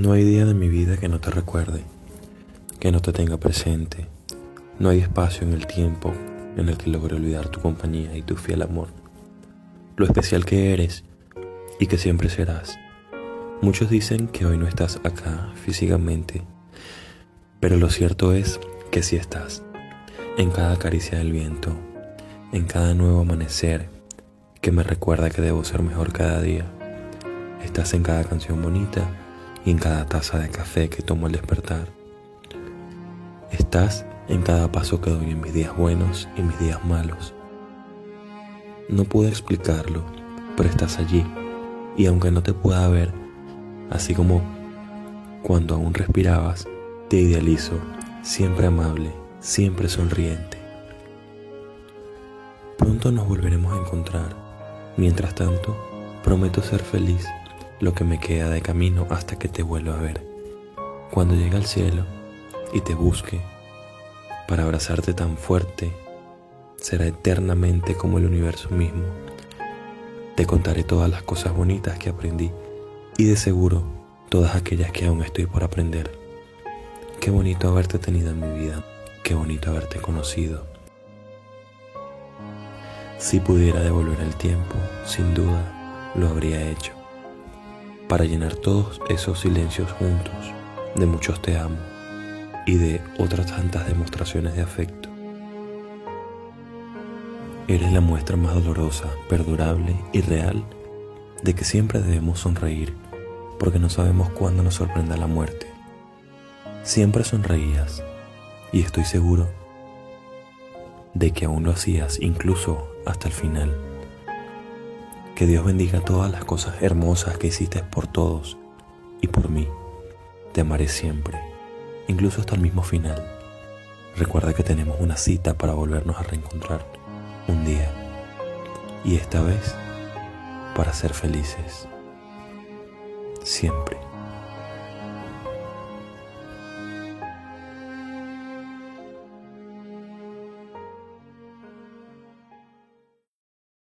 No hay día de mi vida que no te recuerde, que no te tenga presente. No hay espacio en el tiempo en el que logre olvidar tu compañía y tu fiel amor. Lo especial que eres y que siempre serás. Muchos dicen que hoy no estás acá físicamente, pero lo cierto es que sí estás. En cada caricia del viento, en cada nuevo amanecer que me recuerda que debo ser mejor cada día. Estás en cada canción bonita y en cada taza de café que tomo al despertar. Estás en cada paso que doy en mis días buenos y mis días malos. No puedo explicarlo, pero estás allí y aunque no te pueda ver, así como cuando aún respirabas, te idealizo, siempre amable, siempre sonriente. Pronto nos volveremos a encontrar. Mientras tanto, prometo ser feliz lo que me queda de camino hasta que te vuelva a ver. Cuando llegue al cielo y te busque, para abrazarte tan fuerte, será eternamente como el universo mismo. Te contaré todas las cosas bonitas que aprendí y de seguro todas aquellas que aún estoy por aprender. Qué bonito haberte tenido en mi vida, qué bonito haberte conocido. Si pudiera devolver el tiempo, sin duda lo habría hecho para llenar todos esos silencios juntos de muchos te amo y de otras tantas demostraciones de afecto. Eres la muestra más dolorosa, perdurable y real de que siempre debemos sonreír porque no sabemos cuándo nos sorprenda la muerte. Siempre sonreías y estoy seguro de que aún lo hacías incluso hasta el final. Que Dios bendiga todas las cosas hermosas que hiciste por todos y por mí. Te amaré siempre, incluso hasta el mismo final. Recuerda que tenemos una cita para volvernos a reencontrar un día. Y esta vez para ser felices. Siempre.